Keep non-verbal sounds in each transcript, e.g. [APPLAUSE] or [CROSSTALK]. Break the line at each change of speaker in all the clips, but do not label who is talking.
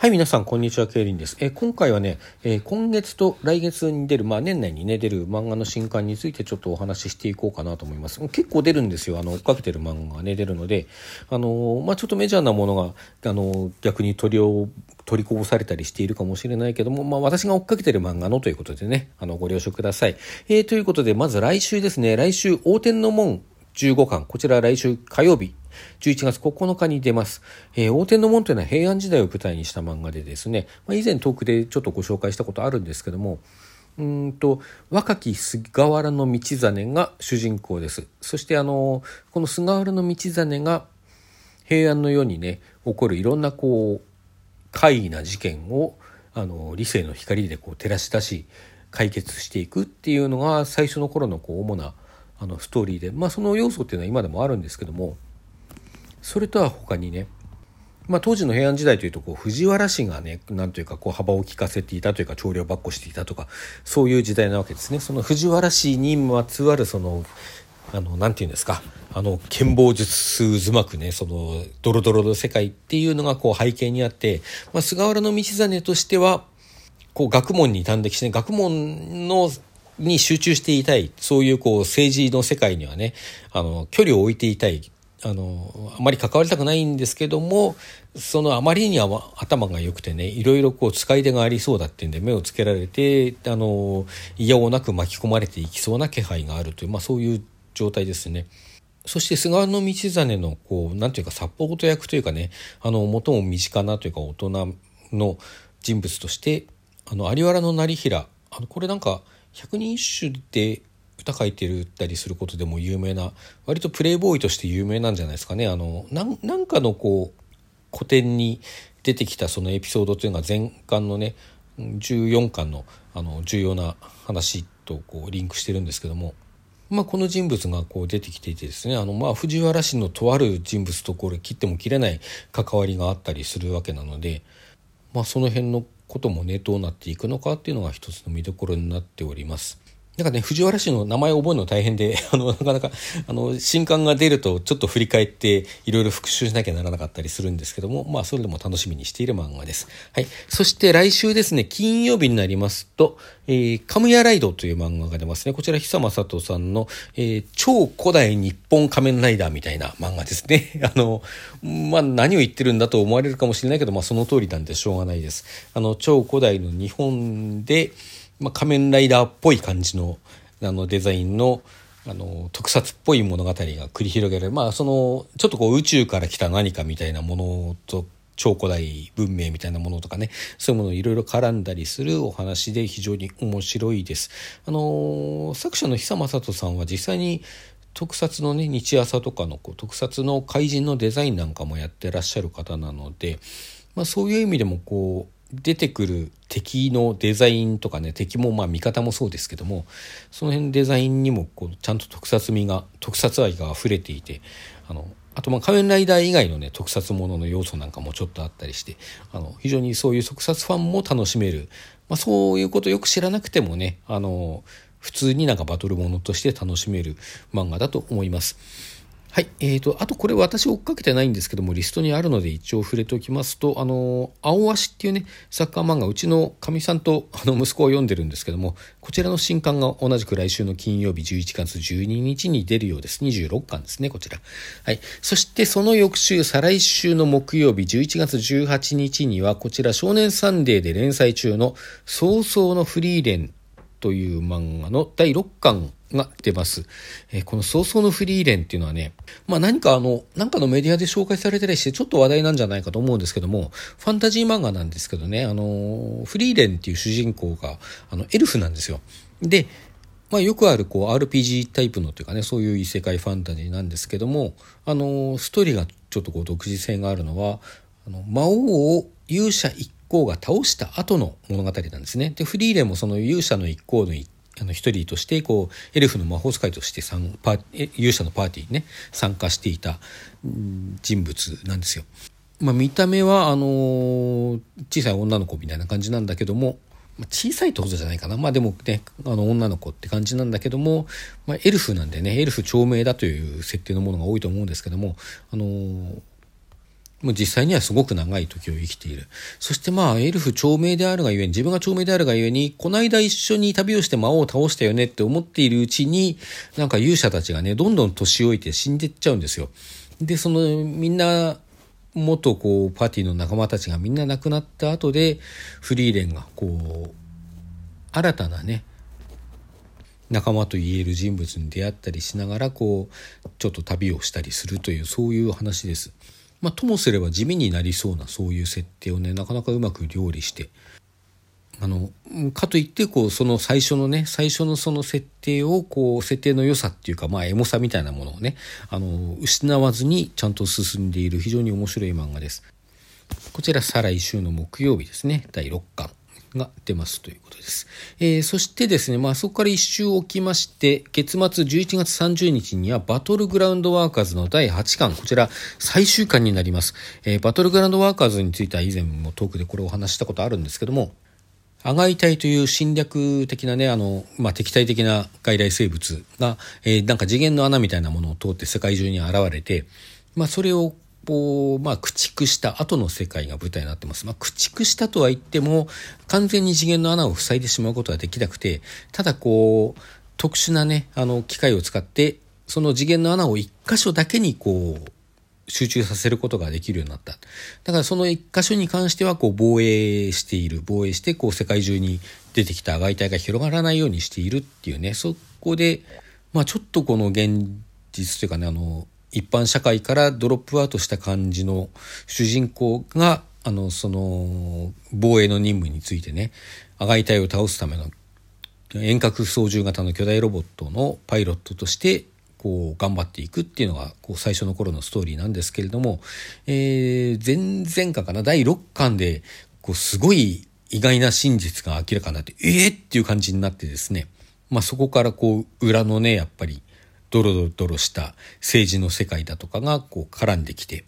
はい、皆さん、こんにちは、ケイリンです。え、今回はね、え、今月と来月に出る、まあ、年内にね、出る漫画の新刊についてちょっとお話ししていこうかなと思います。結構出るんですよ。あの、追っかけてる漫画がね、出るので、あの、まあ、ちょっとメジャーなものが、あの逆に取りを、取りこぼされたりしているかもしれないけども、まあ、私が追っかけてる漫画のということでね、あの、ご了承ください。えということで、まず来週ですね、来週、大天の門15巻、こちら来週火曜日、11月9日に出ます。えー、大天の門というのは平安時代を舞台にした漫画でですね、まあ、以前トークでちょっとご紹介したことあるんですけども、うんと若き菅原道真が主人公です。そしてあのこの菅原道真が平安の世にね起こるいろんなこう怪異な事件をあの理性の光でこう照らし出し解決していくっていうのが最初の頃のこう主なあのストーリーでまあその要素っていうのは今でもあるんですけどもそれとは他にねまあ、当時の平安時代というとこう藤原氏がねなんというかこう幅を利かせていたというか調量ばっこしていたとかそういう時代なわけですね。その藤原氏にまつわるそのあのなんていうんですかあの剣謀術数まくねそのドロドロの世界っていうのがこう背景にあって、まあ、菅原道真としてはこう学問に端的して、ね、学問のに集中していたいそういうこう政治の世界にはねあの距離を置いていたいあのあまり関わりたくないんですけどもそのあまりには頭が良くてねいろいろこう使い手がありそうだっていうんで目をつけられてあの嫌をなく巻き込まれていきそうな気配があるという、まあ、そういう状態ですね。そして菅原道真のこうなんていうかサポート役というかねあの最も身近なというか大人の人物としてあの有原成平あのこれなんか百人一首で歌書いてるったりすることでも有名な割とプレイボーイとして有名なんじゃないですかねあのなんかのこう古典に出てきたそのエピソードというのが前巻のね14巻のあの重要な話とこうリンクしてるんですけども、まあ、この人物がこう出てきていてですねあのまあ藤原氏のとある人物とこれ切っても切れない関わりがあったりするわけなので、まあ、その辺のこともねどうなっていくのかっていうのが一つの見どころになっております。なんかね、藤原氏の名前を覚えるの大変で、[LAUGHS] あの、なかなか、あの、新刊が出るとちょっと振り返っていろいろ復習しなきゃならなかったりするんですけども、まあ、それでも楽しみにしている漫画です。はい。そして来週ですね、金曜日になりますと、えー、カムヤライドという漫画が出ますね。こちら、久正人さんの、えー、超古代日本仮面ライダーみたいな漫画ですね。[LAUGHS] あの、まあ、何を言ってるんだと思われるかもしれないけど、まあ、その通りなんでしょうがないです。あの、超古代の日本で、まあ、仮面ライダーっぽい感じのあのデザインのあの特撮っぽい物語が繰り広げるまあそのちょっとこう宇宙から来た何かみたいなものと超古代文明みたいなものとかねそういうものいろいろ絡んだりするお話で非常に面白いです。あの作者の久正人さんは実際に特撮のね日朝とかのこう特撮の怪人のデザインなんかもやってらっしゃる方なので、まあ、そういう意味でもこう出てくる敵のデザインとかね敵もまあ味方もそうですけどもその辺デザインにもこうちゃんと特撮味が特撮愛が溢れていてあのあとまあ仮面ライダー以外のね特撮ものの要素なんかもちょっとあったりしてあの非常にそういう特撮ファンも楽しめる、まあ、そういうことよく知らなくてもねあの普通になんかバトルものとして楽しめる漫画だと思います。はい。えーと、あとこれ私追っかけてないんですけども、リストにあるので一応触れておきますと、あの、青足っていうね、サッカー漫画、うちのかみさんとあの息子を読んでるんですけども、こちらの新刊が同じく来週の金曜日11月12日に出るようです。26巻ですね、こちら。はい。そしてその翌週、再来週の木曜日11月18日には、こちら少年サンデーで連載中の早々のフリーレンという漫画の第6巻が出ます。え、この早々のフリーレンっていうのはね、まあ何かあの、なんかのメディアで紹介されてたりしてちょっと話題なんじゃないかと思うんですけども、ファンタジー漫画なんですけどね、あの、フリーレンっていう主人公が、あの、エルフなんですよ。で、まあよくあるこう RPG タイプのというかね、そういう異世界ファンタジーなんですけども、あの、ストーリーがちょっとこう独自性があるのは、あの魔王を勇者一行が倒した後の物語なんですね。で、フリーレンもその勇者の一行のあの一人としてこうエルフの魔法使いとして参パ勇者のパーティーにね参加していた人物なんですよ。まあ、見た目はあの小さい女の子みたいな感じなんだけども小さいってことじゃないかな。まあでもね、あの女の子って感じなんだけども、まあ、エルフなんでね、エルフ長命だという設定のものが多いと思うんですけども、あのもう実際にはすごく長い時を生きている。そしてまあ、エルフ長命であるがゆえに、自分が長命であるがゆえに、この間一緒に旅をして魔王を倒したよねって思っているうちに、なんか勇者たちがね、どんどん年老いて死んでっちゃうんですよ。で、その、みんな、元こう、パーティーの仲間たちがみんな亡くなった後で、フリーレンがこう、新たなね、仲間と言える人物に出会ったりしながらこうちょっと旅をしたりするというそういう話です。まあ、ともすれば地味になりそうなそういう設定をねなかなかうまく料理して。あのかといってこうその最初のね最初のその設定をこう設定の良さっていうかまあエモさみたいなものをねあの失わずにちゃんと進んでいる非常に面白い漫画です。こちら再来週の木曜日ですね。第6巻。が出ますということです。えー、そしてですね、まあそこから一周置きまして、月末11月30日にはバトルグラウンドワーカーズの第8巻、こちら最終巻になります。えー、バトルグラウンドワーカーズについては以前もトークでこれをお話したことあるんですけども、アガイ隊という侵略的なね、あの、まあ、敵対的な外来生物が、えー、なんか次元の穴みたいなものを通って世界中に現れて、まあ、それをこう、まあ、駆逐した後の世界が舞台になってます。まあ、駆逐したとは言っても、完全に次元の穴を塞いでしまうことはできなくて、ただこう、特殊なね、あの、機械を使って、その次元の穴を一箇所だけにこう、集中させることができるようになった。だからその一箇所に関してはこう防衛している。防衛してこう世界中に出てきた外体が広がらないようにしているっていうね。そこで、まあちょっとこの現実というかね、あの、一般社会からドロップアウトした感じの主人公が、あの、その、防衛の任務についてね、アガイ隊を倒すための遠隔操縦型の巨大ロボットのパイロットとしてこう頑張っていくっていうのがこう最初の頃のストーリーなんですけれども、えー、前々巻かな第6巻でこうすごい意外な真実が明らかになってえー、っていう感じになってですね、まあ、そこからこう裏のねやっぱりドロドロした政治の世界だとかがこう絡んできて、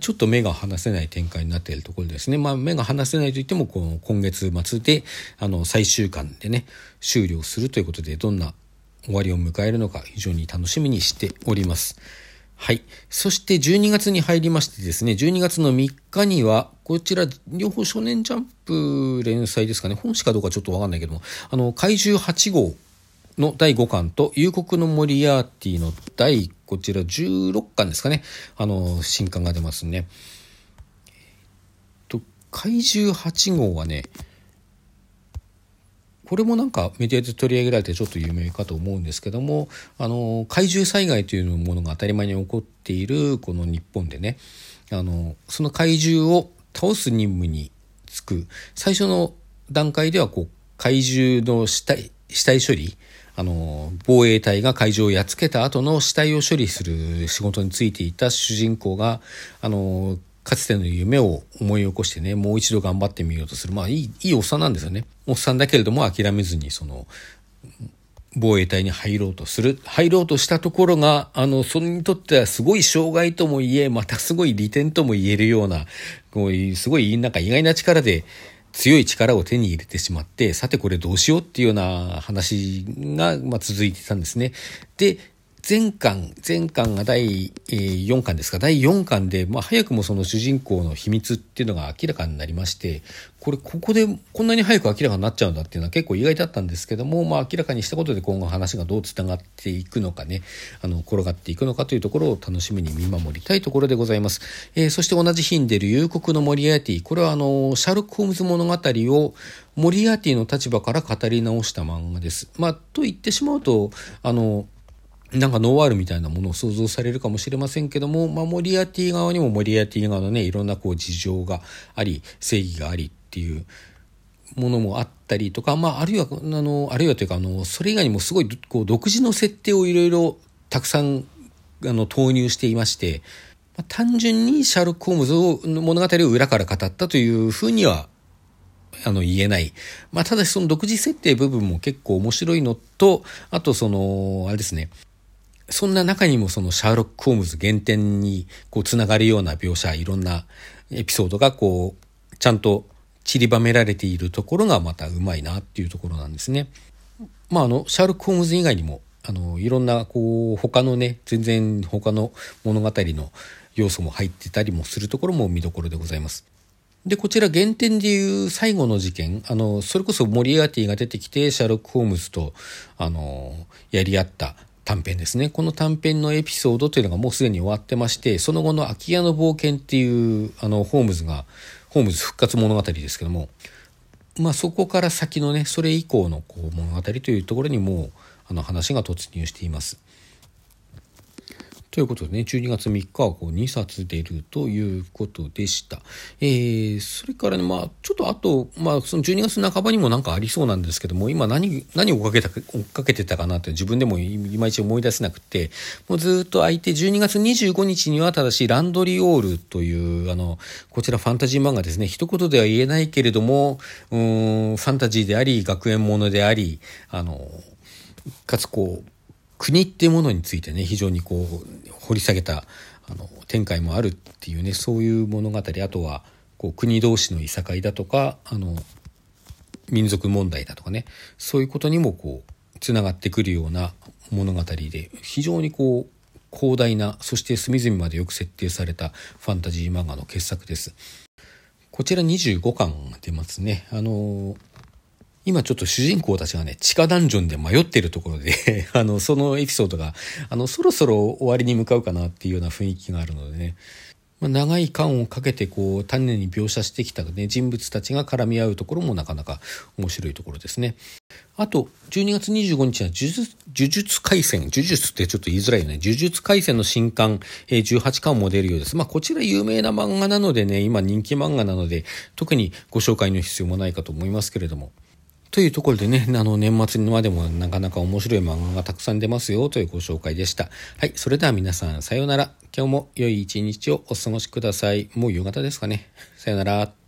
ちょっと目が離せない展開になっているところですね。まあ目が離せないといっても、この今月末で、あの、最終巻でね、終了するということで、どんな終わりを迎えるのか非常に楽しみにしております。はい。そして12月に入りましてですね、12月の3日には、こちら、両方少年ジャンプ連載ですかね、本誌かどうかちょっとわかんないけども、あの、怪獣8号の第5巻と、夕刻のモリアーティの第、こちら16巻ですかね。あの、新刊が出ますね。と、怪獣8号はね、これもなんかメディアで取り上げられてちょっと有名かと思うんですけども、あの、怪獣災害というものが当たり前に起こっているこの日本でね、あの、その怪獣を倒す任務に就く、最初の段階ではこう、怪獣の死体、死体処理、あの、防衛隊が会場をやっつけた後の死体を処理する仕事についていた主人公が、あの、かつての夢を思い起こしてね、もう一度頑張ってみようとする。まあ、いい、いいおっさんなんですよね。おっさんだけれども諦めずに、その、防衛隊に入ろうとする。入ろうとしたところが、あの、それにとってはすごい障害とも言え、またすごい利点とも言えるような、こういう、すごい、なんか意外な力で、強い力を手に入れてしまって、さてこれどうしようっていうような話が、まあ、続いてたんですね。で、前巻、前巻が第4巻ですか、第4巻で、まあ、早くもその主人公の秘密っていうのが明らかになりまして、これ、ここでこんなに早く明らかになっちゃうんだっていうのは結構意外だったんですけども、まあ、明らかにしたことで今後話がどう繋がっていくのかね、あの、転がっていくのかというところを楽しみに見守りたいところでございます。えー、そして同じ日に出る夕刻のモリアーティ、これはあの、シャーロック・ホームズ物語をモリアーティの立場から語り直した漫画です。まあ、と言ってしまうと、あの、なんかノーワールみたいなものを想像されるかもしれませんけども、まあ、モリアティ側にもモリアティ側のね、いろんなこう事情があり、正義がありっていうものもあったりとか、まあ、あるいは、あの、あるいはというか、あの、それ以外にもすごい、こう、独自の設定をいろいろたくさん、あの、投入していまして、まあ、単純にシャーロック・ホームズを、物語を裏から語ったというふうにはあの言えない。まあ、ただしその独自設定部分も結構面白いのと、あとその、あれですね、そんな中にもそのシャーロック・ホームズ原点にこうつながるような描写、いろんなエピソードがこう、ちゃんと散りばめられているところがまたうまいなっていうところなんですね。まああの、シャーロック・ホームズ以外にも、あの、いろんなこう、他のね、全然他の物語の、要素も入ってたりもするところも見どころでございます。で、こちら原点でいう最後の事件、あの、それこそモリアーティが出てきて、シャーロック・ホームズと、あの、やり合った短編ですね。この短編のエピソードというのがもうすでに終わってまして、その後の空き家の冒険っていう、あの、ホームズが、ホームズ復活物語ですけども、まあそこから先のね、それ以降のこう物語というところにもう、あの話が突入しています。ということでね、12月3日はこう2冊出るということでした。えー、それからね、まあ、ちょっとあと、まあ、その12月半ばにもなんかありそうなんですけども、今何、何をかけた、追っかけてたかなって自分でもいまいち思い出せなくて、もうずっと空いて、12月25日にはただし、ランドリーオールという、あの、こちらファンタジー漫画ですね。一言では言えないけれども、うん、ファンタジーであり、学園ものであり、あの、かつこう、国っていうものについてね非常にこう掘り下げたあの展開もあるっていうねそういう物語あとはこう国同士のいさかいだとかあの民族問題だとかねそういうことにもこうつながってくるような物語で非常にこう広大なそして隅々までよく設定されたファンタジー漫画の傑作です。こちら25巻出ますね。あの今ちょっと主人公たちがね、地下ダンジョンで迷っているところで [LAUGHS] あの、そのエピソードが、あの、そろそろ終わりに向かうかなっていうような雰囲気があるのでね、まあ、長い間をかけてこう、丹念に描写してきたね、人物たちが絡み合うところもなかなか面白いところですね。あと、12月25日は呪術、呪術回戦、呪術ってちょっと言いづらいよね。呪術回戦の新刊、えー、18巻も出るようです。まあ、こちら有名な漫画なのでね、今人気漫画なので、特にご紹介の必要もないかと思いますけれども。というところでね、あの、年末にまでもなかなか面白い漫画がたくさん出ますよというご紹介でした。はい、それでは皆さん、さようなら。今日も良い一日をお過ごしください。もう夕方ですかね。さようなら。